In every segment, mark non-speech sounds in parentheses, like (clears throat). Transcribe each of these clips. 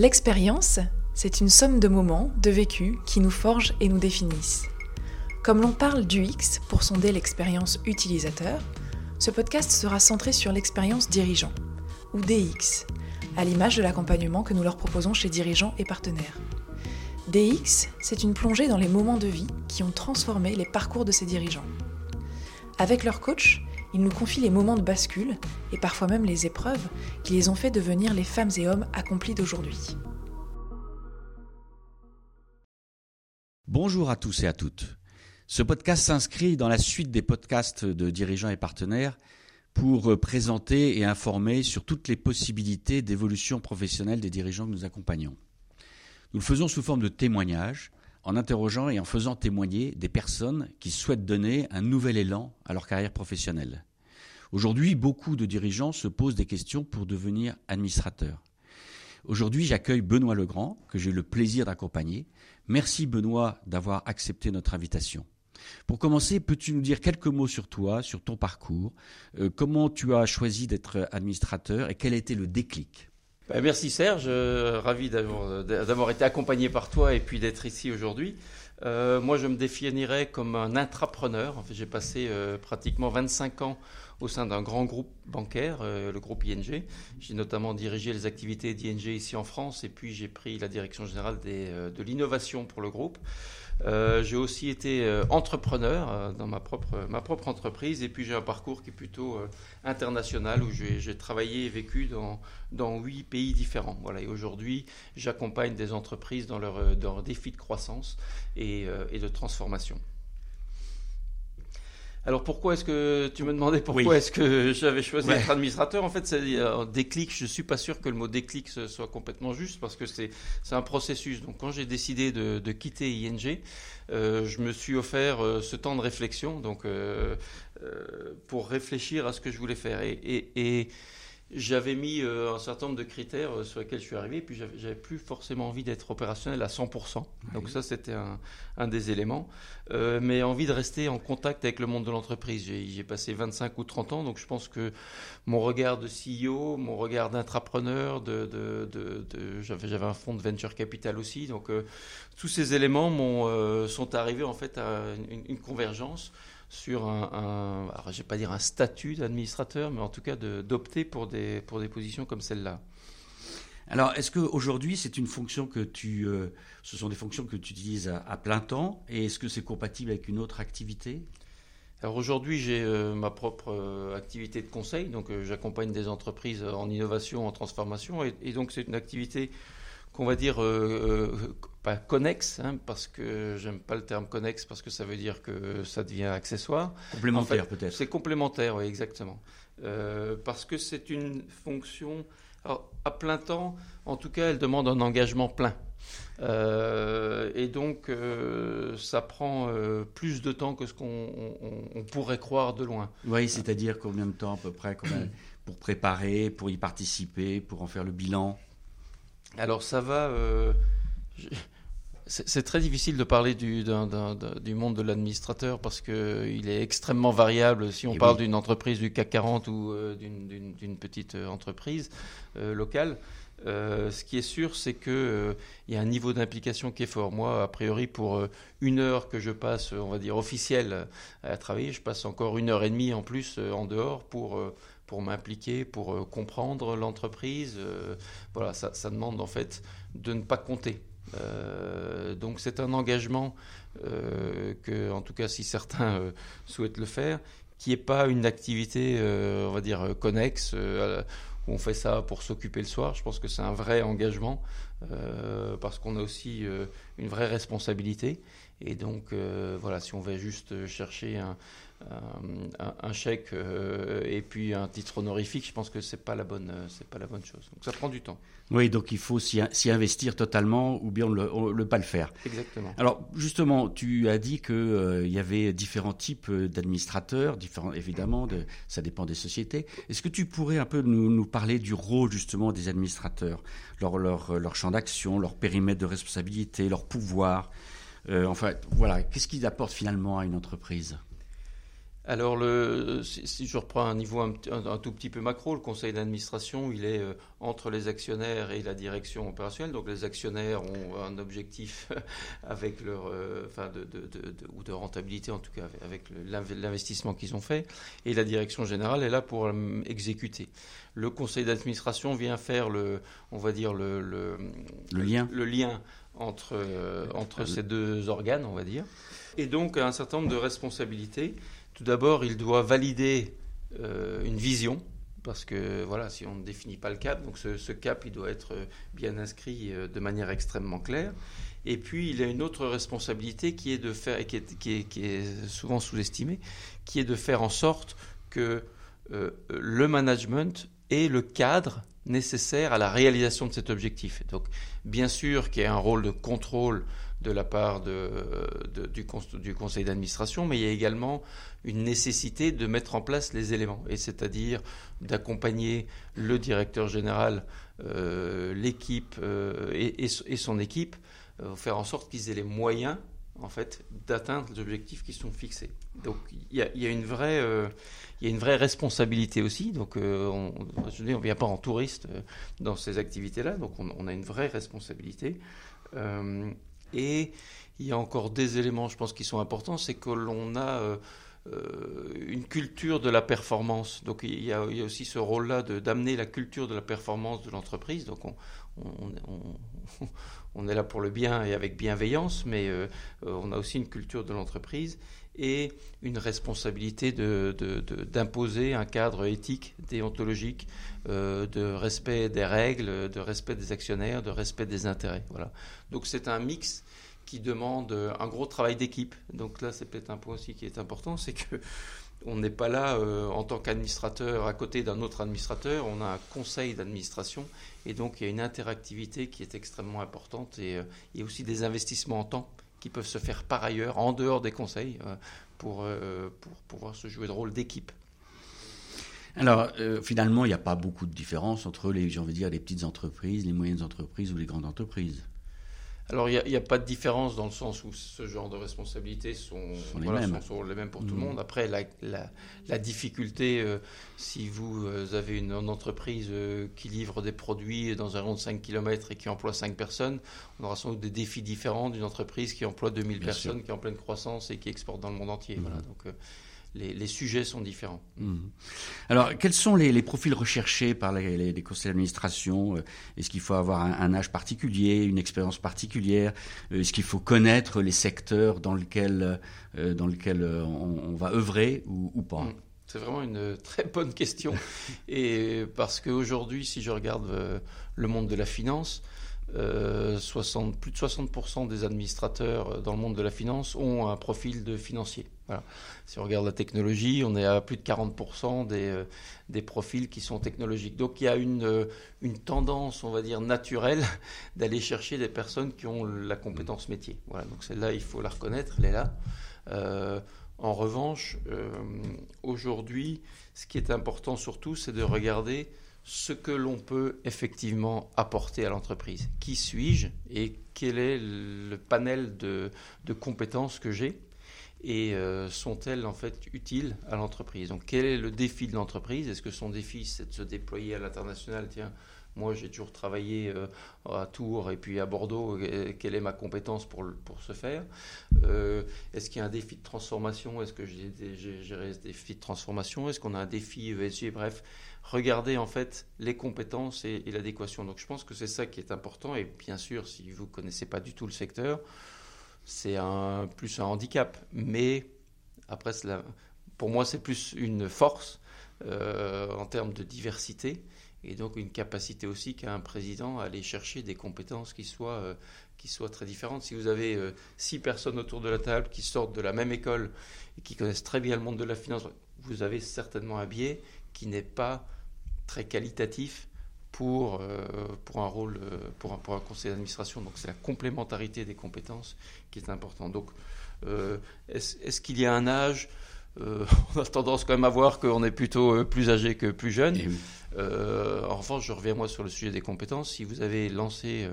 L'expérience, c'est une somme de moments, de vécus qui nous forgent et nous définissent. Comme l'on parle du X pour sonder l'expérience utilisateur, ce podcast sera centré sur l'expérience dirigeant, ou DX, à l'image de l'accompagnement que nous leur proposons chez dirigeants et partenaires. DX, c'est une plongée dans les moments de vie qui ont transformé les parcours de ces dirigeants. Avec leur coach, ils nous confient les moments de bascule et parfois même les épreuves qui les ont fait devenir les femmes et hommes accomplis d'aujourd'hui. Bonjour à tous et à toutes. Ce podcast s'inscrit dans la suite des podcasts de dirigeants et partenaires pour présenter et informer sur toutes les possibilités d'évolution professionnelle des dirigeants que nous accompagnons. Nous le faisons sous forme de témoignages, en interrogeant et en faisant témoigner des personnes qui souhaitent donner un nouvel élan à leur carrière professionnelle. Aujourd'hui, beaucoup de dirigeants se posent des questions pour devenir administrateurs. Aujourd'hui, j'accueille Benoît Legrand, que j'ai le plaisir d'accompagner. Merci Benoît d'avoir accepté notre invitation. Pour commencer, peux-tu nous dire quelques mots sur toi, sur ton parcours, euh, comment tu as choisi d'être administrateur et quel a été le déclic? Bah, merci Serge, euh, ravi d'avoir été accompagné par toi et puis d'être ici aujourd'hui. Euh, moi, je me définirais comme un intrapreneur. En fait, j'ai passé pratiquement 25 ans au sein d'un grand groupe bancaire, le groupe ING. J'ai notamment dirigé les activités d'ING ici en France et puis j'ai pris la direction générale de l'innovation pour le groupe. Euh, j'ai aussi été euh, entrepreneur euh, dans ma propre, entreprise et puis j'ai un parcours qui est plutôt international où j'ai travaillé et vécu dans, huit pays différents. Voilà, et aujourd'hui, j'accompagne des entreprises dans leurs leur défis de croissance et de transformation. Alors pourquoi est-ce que tu me demandais pourquoi est-ce que j'avais choisi d'être administrateur? En fait, c'est un déclic. Je suis pas sûr que le mot déclic soit complètement juste parce que c'est un processus. Donc quand j'ai décidé de, de, quitter ING, euh, je me suis offert euh, ce temps de réflexion, donc euh, euh, pour réfléchir à ce que je voulais faire. Et, et, et j'avais mis euh, un certain nombre de critères euh, sur lesquels je suis arrivé, puis j'avais plus forcément envie d'être opérationnel à 100%. Donc ça, c'était un, un, des éléments. Euh, mais envie de rester en contact avec le monde de l'entreprise. J'ai passé 25 ou 30 ans, donc je pense que mon regard de CEO, mon regard d'intrapreneur, de, de, de, de j'avais un fonds de venture capital aussi. Donc euh, tous ces éléments euh, sont arrivés en fait à une, une convergence sur un, un je vais pas dire un statut d'administrateur, mais en tout cas d'opter pour des, pour des positions comme celle-là. Alors, est-ce qu'aujourd'hui, c'est une fonction que tu, euh, ce sont des fonctions que tu utilises à, à plein temps, et est-ce que c'est compatible avec une autre activité? Alors aujourd'hui, j'ai euh, ma propre euh, activité de conseil, donc euh, j'accompagne des entreprises en innovation, en transformation, et, et donc c'est une activité qu'on va dire pas connexe, hein, parce que j'aime pas le terme connexe parce que ça veut dire que ça devient accessoire. Complémentaire en fait, peut-être. C'est complémentaire, oui, exactement. Euh, parce que c'est une fonction alors, à plein temps, en tout cas, elle demande un engagement plein. Euh, et donc, euh, ça prend euh, plus de temps que ce qu'on on, on pourrait croire de loin. Oui, c'est-à-dire combien de temps à peu près (coughs) pour préparer, pour y participer, pour en faire le bilan? Alors ça va. C'est très difficile de parler du, d un, d un, du monde de l'administrateur parce qu'il est extrêmement variable si on Et parle oui. d'une entreprise du CAC 40 ou euh, d'une petite euh, entreprise euh, locale. Euh, ce qui est sûr, c'est qu'il y a un niveau d'implication qui est fort. Moi, a priori, pour une heure que je passe, on va dire officielle, à travailler, je passe encore une heure et demie en plus en dehors pour pour m'impliquer, pour comprendre l'entreprise. Voilà, ça, ça, demande en fait de ne pas compter. Euh, donc c'est un engagement euh, que, en tout cas, si certains euh, souhaitent le faire, qui n'est pas une activité, on va dire, connexe, où on fait ça pour s'occuper le soir. Je pense que c'est un vrai engagement, parce qu'on a aussi une vraie responsabilité. Et donc, voilà, si on va juste chercher un, un, un chèque euh, et puis un titre honorifique, je pense que c'est pas la bonne, c'est pas la bonne chose. Donc ça prend du temps. Oui, donc il faut s'y investir totalement ou bien ne le, pas le faire. Exactement. Alors justement, tu as dit qu'il euh, y avait différents types d'administrateurs, différents évidemment, de, ça dépend des sociétés. Est-ce que tu pourrais un peu nous, nous, parler du rôle justement des administrateurs, leur, leur, leur champ d'action, leur périmètre de responsabilité, leur pouvoir euh, Enfin voilà, qu'est-ce qu'ils apportent finalement à une entreprise? Alors, le, si, je reprends un niveau un, tout petit peu macro, le conseil d'administration, il est euh, entre les actionnaires et la direction opérationnelle. Donc, les actionnaires ont un objectif (laughs) avec leur, euh, enfin, de, ou de rentabilité en tout cas, avec l'investissement qu'ils ont fait, et la direction générale est là pour euh, exécuter. Le conseil d'administration vient faire le, on va dire le, le, lien, le lien entre, entre ces deux organes, on va dire, et donc un certain nombre de responsabilités. Tout d'abord, il doit valider euh, une vision, parce que voilà, si on ne définit pas le cap, donc ce, cap, il doit être bien inscrit euh, de manière extrêmement claire. Et puis, il a une autre responsabilité qui est de faire, qui est, souvent sous-estimée, qui est de faire en sorte que euh, le management ait le cadre nécessaire à la réalisation de cet objectif. Donc, bien sûr qu'il y a un rôle de contrôle de la part du, conseil d'administration, mais il y a également une nécessité de mettre en place les éléments, et c'est-à-dire d'accompagner le directeur général, euh, l'équipe euh, et, et, son équipe, euh, faire en sorte qu'ils aient les moyens en fait d'atteindre les objectifs qui sont fixés. Donc il y a, une vraie il y a une vraie responsabilité aussi. Donc, on, je ne vient pas en touriste dans ces activités-là. Donc, on, on, a une vraie responsabilité. et il y a encore des éléments, je pense, qui sont importants. C'est que l'on a euh, une culture de la performance. Donc il y a, aussi ce rôle-là d'amener la culture de la performance de l'entreprise. Donc on, on, (laughs) est là pour le bien et avec bienveillance, mais euh, euh, on a aussi une culture de l'entreprise et une responsabilité d'imposer de, un cadre éthique, déontologique, de respect des règles, de respect des actionnaires, de respect des intérêts. Voilà. Donc c'est un mix qui demande un gros travail d'équipe. Donc là, c'est peut-être un point aussi qui est important, c'est que on n'est pas là euh, en tant qu'administrateur à côté d'un autre administrateur, on a un conseil d'administration et donc il y a une interactivité qui est extrêmement importante et euh, il y a aussi des investissements en temps qui peuvent se faire par ailleurs, en dehors des conseils, euh, pour, pour pouvoir se jouer le rôle d'équipe. Alors, finalement, il n'y a pas beaucoup de différence entre les, de dire, les petites entreprises, les moyennes entreprises ou les grandes entreprises. Alors, il n'y a, pas de différence dans le sens où ce genre de responsabilités sont, les, mêmes. pour tout le mmh. monde. Après, la, difficulté, euh, si vous euh, avez une, entreprise euh, qui livre des produits dans un rond de 5 km et qui emploie 5 personnes, on aura sans doute des défis différents d'une entreprise qui emploie 2000 personnes, qui est en pleine croissance et qui exporte dans le monde entier. Mmh. Voilà, donc, les, sujets sont différents. Mhm. Alors, quels sont les, profils recherchés par les, conseils d'administration euh, Est-ce qu'il faut avoir un, âge particulier, une expérience particulière euh, Est-ce qu'il faut connaître les secteurs dans lesquels, euh, dans lequel on, va œuvrer ou, pas? Mhm. C'est vraiment une très bonne question. (laughs) Et parce qu'aujourd'hui, si je regarde le monde de la finance, 60, plus de 60% des administrateurs dans le monde de la finance ont un profil de financier. Si on regarde la technologie, on est à plus de 40% des, euh, des profils qui sont technologiques. Donc il y a une, euh, une tendance, on va dire, naturelle (laughs) d'aller chercher des personnes qui ont la compétence métier. Voilà, donc celle-là, il faut la reconnaître, elle est là. Euh, en revanche, aujourd'hui, ce qui est important surtout, c'est de regarder ce que l'on peut effectivement apporter à l'entreprise. Qui suis-je et quel est le panel de, compétences que j'ai et euh, sont-elles en fait utiles à l'entreprise? Donc quel est le défi de l'entreprise? Est-ce que son défi c'est de se déployer à l'international? Tiens, moi j'ai toujours travaillé euh, à Tours et puis à Bordeaux, quelle est ma compétence pour, pour ce faire. Euh, Est-ce qu'il y a un défi de transformation? Est-ce que j'ai géré ce défi de transformation? Est-ce qu'on a un défi? ESG Bref, regardez en fait les compétences et, l'adéquation. Donc je pense que c'est ça qui est important. Et bien sûr si vous ne connaissez pas du tout le secteur, c'est plus un handicap. Mais après, pour moi, c'est plus une force euh, en termes de diversité et donc une capacité aussi qu'a un président à aller chercher des compétences qui soient, euh, qui soient très différentes. Si vous avez euh, six personnes autour de la table qui sortent de la même école et qui connaissent très bien le monde de la finance, vous avez certainement un biais qui n'est pas très qualitatif pour, pour un rôle, pour un, conseil d'administration. Donc c'est la complémentarité des compétences qui est important. Donc, euh, est-ce qu'il y a un âge (laughs) on a tendance quand même à voir qu'on est plutôt plus âgé que plus jeune. Eh en revanche, je reviens moi sur le sujet des compétences. Si vous avez lancé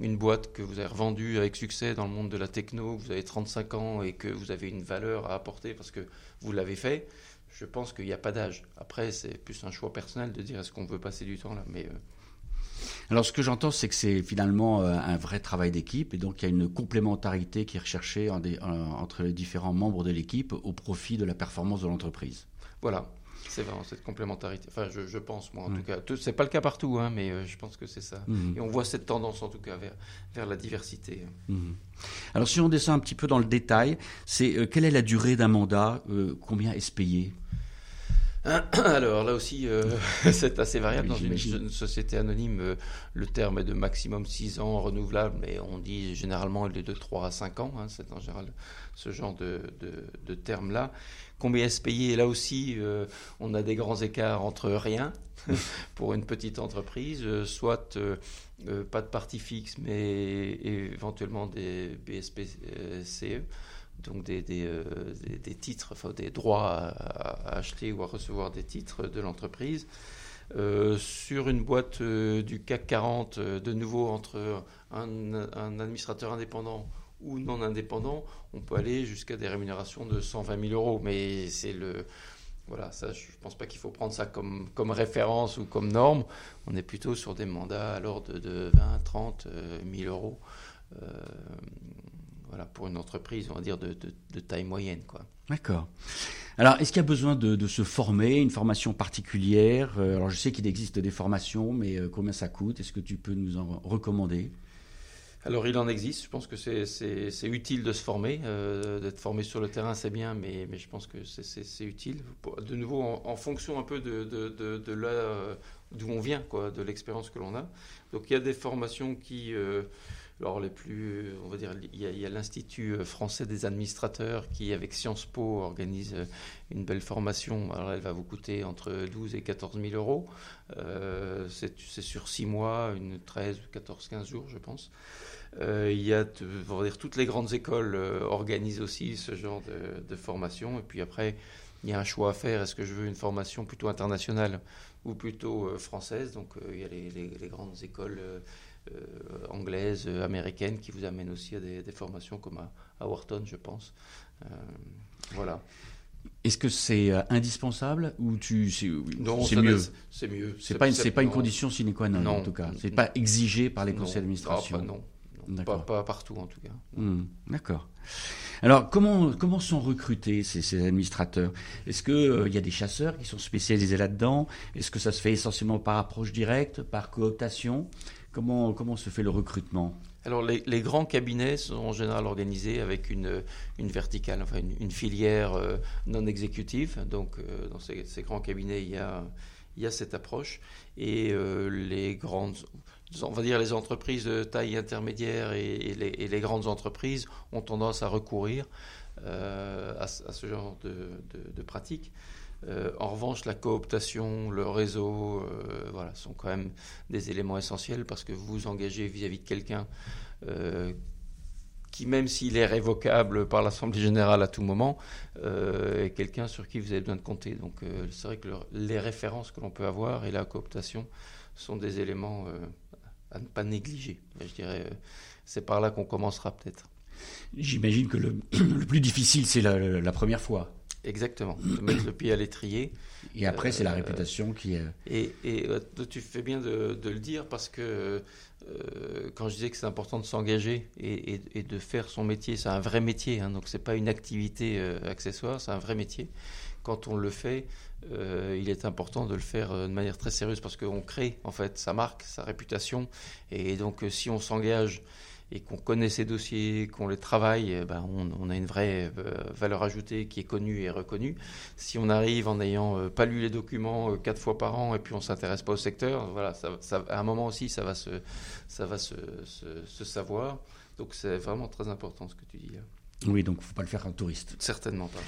une boîte que vous avez revendue avec succès dans le monde de la techno, vous avez 35 ans et que vous avez une valeur à apporter parce que vous l'avez fait, je pense qu'il n'y a pas d'âge. Après, c'est plus un choix personnel de dire est-ce qu'on veut passer du temps là? Mais euh, alors ce que j'entends, c'est que c'est finalement euh, un vrai travail d'équipe et donc il y a une complémentarité qui est recherchée entre les différents membres de l'équipe au profit de la performance de l'entreprise. Voilà, c'est vraiment cette complémentarité. Enfin, je, pense, moi, en tout cas. C'est pas le cas partout, hein, mais euh, je pense que c'est ça. Mhm. Et on voit cette tendance, en tout cas, vers, vers la diversité. Mhm. Alors, si on descend un petit peu dans le détail, c'est quelle est la durée d'un mandat Combien est-ce payé? (clears throat) Alors là aussi, euh, (laughs) c'est assez variable. Dans une, société anonyme, euh, le terme est de maximum 6 ans renouvelable, mais on dit généralement il est de 3 à 5 ans. Hein, c'est en général ce genre de, de, terme-là. Combien est-ce payé? Là aussi, euh, on a des grands écarts entre rien (laughs) pour une petite entreprise, soit pas de partie fixe, mais éventuellement des BSPCE donc des, des, euh, des, titres, enfin des droits à, acheter ou à recevoir des titres de l'entreprise. Euh, sur une boîte euh, du CAC 40, de nouveau entre un, administrateur indépendant ou non indépendant, on peut aller jusqu'à des rémunérations de 120 000 euros. Mais c'est le. Voilà, ça, je ne pense pas qu'il faut prendre ça comme, comme référence ou comme norme. On est plutôt sur des mandats à l'ordre de 20, 30 000 euros voilà, pour une entreprise, on va dire, de, de, taille moyenne. Quoi. D'accord. Alors, est-ce qu'il y a besoin de, de, se former, une formation particulière? Euh, Alors, je sais qu'il existe des formations, mais euh, combien ça coûte? Est-ce que tu peux nous en recommander? Alors il en existe, je pense que c'est utile de se former, euh, d'être formé sur le terrain c'est bien, mais, mais, je pense que c'est utile, de nouveau en, fonction un peu de, de, de, là d'où on vient, quoi, de l'expérience que l'on a. Donc il y a des formations qui, alors, les plus, on va dire, il y a, l'Institut français des administrateurs qui, avec Sciences Po, organise une belle formation. Alors, elle va vous coûter entre 12 et 14 000 euros. Euh, c'est sur 6 mois, une 13, 14, 15 jours, je pense. Euh, il y a, toutes les grandes écoles euh, organisent aussi ce genre de, formation. Et puis après, il y a un choix à faire. Est-ce que je veux une formation plutôt internationale ou plutôt française? Donc, il y a les, grandes écoles euh, anglaise, euh, américaine, qui vous amène aussi à des, formations comme à, Wharton, je pense. Euh, voilà. Est-ce que c'est indispensable ou tu c'est mieux? C'est mieux. C'est pas c'est pas une condition sine qua non, en tout cas. C'est pas exigé par les conseils d'administration. non. Pas, pas, partout en tout cas. Hmm, d'accord. Alors comment comment sont recrutés ces, ces administrateurs? Est-ce que il y a des chasseurs qui sont spécialisés là-dedans? Est-ce que ça se fait essentiellement par approche directe, par cooptation? Comment, se fait le recrutement alors les, grands cabinets sont en général organisés avec une, une verticale, enfin une, filière euh, non exécutive. Donc euh, dans ces, grands cabinets, il y a, il y a cette approche. Et euh, les grandes, on va dire les entreprises de taille intermédiaire et, les, grandes entreprises ont tendance à recourir à, ce genre de pratiques. Euh, en revanche, la cooptation, le réseau, euh, voilà, sont quand même des éléments essentiels parce que vous vous engagez vis-à-vis de quelqu'un euh, qui, même s'il est révocable par l'Assemblée générale à tout moment, est quelqu'un sur qui vous avez besoin de compter. Donc, c'est vrai que les références que l'on peut avoir et la cooptation sont des éléments à ne pas négliger. Je dirais, c'est par là qu'on commencera peut-être. J'imagine que le, (clears throat) plus difficile, c'est la première fois. Exactement, de mettre le pied à l'étrier. Et après, c'est la euh, réputation qui est. Et, et euh, tu fais bien de, le dire parce que euh, quand je disais que c'est important de s'engager et, et, de faire son métier, c'est un vrai métier, hein, donc c'est pas une activité accessoire, c'est un vrai métier. Quand on le fait, il est important de le faire de manière très sérieuse parce qu'on crée en fait sa marque, sa réputation, et donc si on s'engage et qu'on connaît ces dossiers, qu'on les travaille, eh ben on, a une vraie euh, valeur ajoutée qui est connue et reconnue. Si on arrive en n'ayant euh, pas lu les documents euh, quatre fois par an et puis on s'intéresse pas au secteur, voilà, ça, à un moment aussi, ça va se, ça va se, se, savoir. Donc c'est vraiment très important ce que tu dis là. Oui, donc il ne faut pas le faire un touriste. Certainement pas.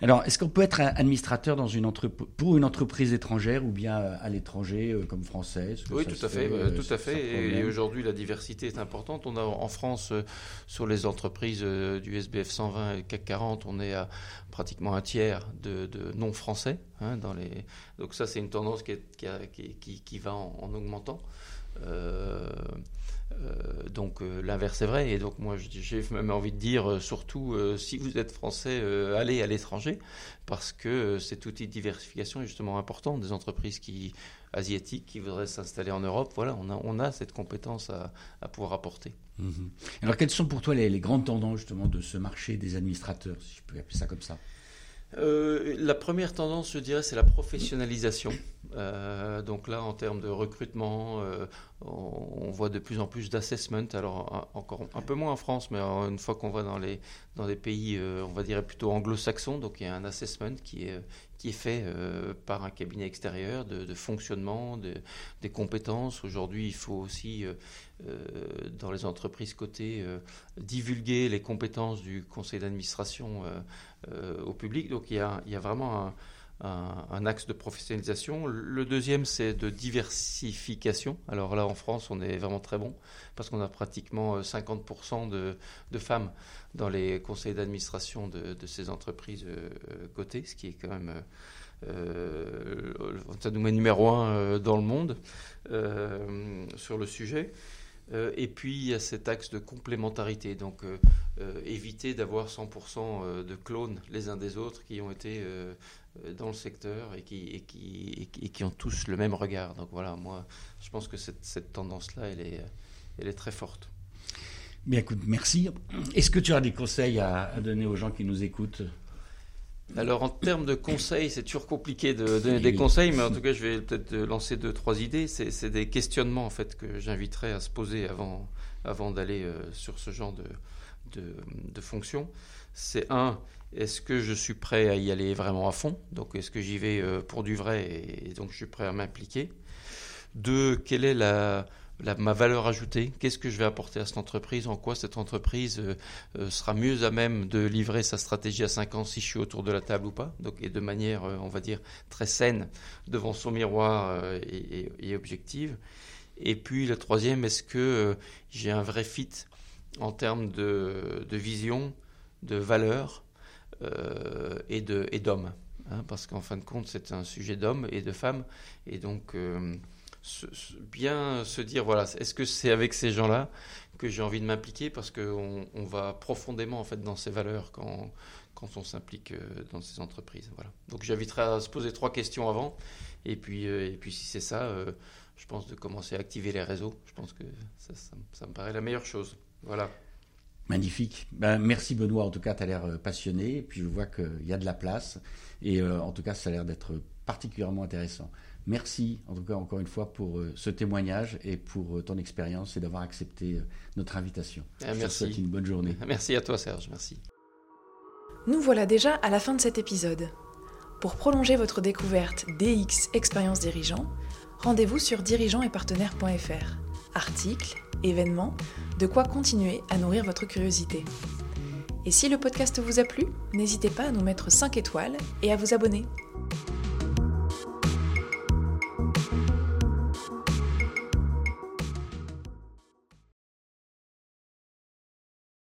Alors, est-ce qu'on peut être administrateur dans une pour une entreprise étrangère ou bien à l'étranger euh, comme française Oui, tout à, fait, euh, tout à fait. Et, aujourd'hui, la diversité est importante. On a en France, euh, sur les entreprises du SBF 120 et CAC 40, on est à pratiquement un tiers de, non-français. Hein, dans les... Donc ça, c'est une tendance qui, qui, qui, va en, augmentant. Euh, donc euh, l'inverse est vrai. Et donc moi j'ai même envie de dire, euh, surtout si vous êtes français, allez à l'étranger, parce que cet outil de diversification est justement important. Des entreprises qui, asiatiques qui voudraient s'installer en Europe, voilà, on a, on a cette compétence à, pouvoir apporter. Mhm. Alors quelles sont pour toi les, grandes tendances justement de ce marché des administrateurs, si je peux appeler ça comme ça? La première tendance, je dirais, c'est la professionnalisation. Euh, donc là, en termes de recrutement, euh, on, voit de plus en plus d'assessment. Alors encore un peu moins en France, mais une fois qu'on va dans les dans des pays, euh, on va dire plutôt anglo-saxons, donc il y a un assessment qui est qui est fait par un cabinet extérieur de, fonctionnement, de, des compétences. Aujourd'hui, il faut aussi dans les entreprises cotées divulguer les compétences du conseil d'administration au public. Donc il y a vraiment un un, axe de professionnalisation. Le deuxième, c'est de diversification. Alors là, en France, on est vraiment très bon parce qu'on a pratiquement 50% euh, de, femmes dans les conseils d'administration de, ces entreprises euh, cotées, ce qui est quand même... Euh, ça nous met numéro un dans le monde sur le sujet. Et puis il y a cet axe de complémentarité, donc éviter d'avoir 100% de clones les uns des autres qui ont été euh, dans le secteur et qui, et qui, et qui ont tous le même regard. Donc voilà, moi, je pense que cette, cette tendance-là, elle est, elle est très forte. Bien, écoute, merci. Est-ce que tu as des conseils à, donner aux gens qui nous écoutent? Alors en termes de conseils, c'est toujours compliqué de donner des conseils, mais en tout cas, je vais peut-être lancer deux, trois idées. C'est des questionnements en fait que j'inviterais à se poser avant, avant d'aller euh, sur ce genre de, de, de fonction. C'est un, est-ce que je suis prêt à y aller vraiment à fond? Donc, est-ce que j'y vais euh, pour du vrai et, donc je suis prêt à m'impliquer? Deux, quelle est la, ma valeur ajoutée Qu'est-ce que je vais apporter à cette entreprise En quoi cette entreprise euh, euh, sera mieux à même de livrer sa stratégie à 5 ans si je suis autour de la table ou pas donc, Et de manière, on va dire, très saine devant son miroir et, objective. Et puis, la troisième, est-ce que j'ai un vrai fit en termes de, vision, de valeur euh, et d'hommes. Hein, parce qu'en fin de compte, c'est un sujet d'hommes et de femmes. Et donc, euh, bien se dire, voilà, est-ce que c'est avec ces gens-là que j'ai envie de m'impliquer Parce qu'on on va profondément, en fait, dans ces valeurs quand, quand on s'implique euh, dans ces entreprises. Voilà. Donc, j'inviterai à se poser trois questions avant. Et puis, et puis si c'est ça, je pense de commencer à activer les réseaux. Je pense que ça, me paraît la meilleure chose. Voilà. Magnifique. Ben, merci Benoît, en tout cas, tu as l'air euh, passionné, et puis je vois qu'il y a de la place, et euh, en tout cas, ça a l'air d'être particulièrement intéressant. Merci, en tout cas, encore une fois, pour euh, ce témoignage et pour ton expérience et d'avoir accepté notre invitation. Ah, merci. Je te souhaite une bonne journée. (laughs) Merci à toi, Serge. Merci. Nous voilà déjà à la fin de cet épisode. Pour prolonger votre découverte DX Expérience Dirigeant, rendez-vous sur dirigeantetpartenaires.fr. Articles, événements, de quoi continuer à nourrir votre curiosité. Et si le podcast vous a plu, n'hésitez pas à nous mettre 5 étoiles et à vous abonner.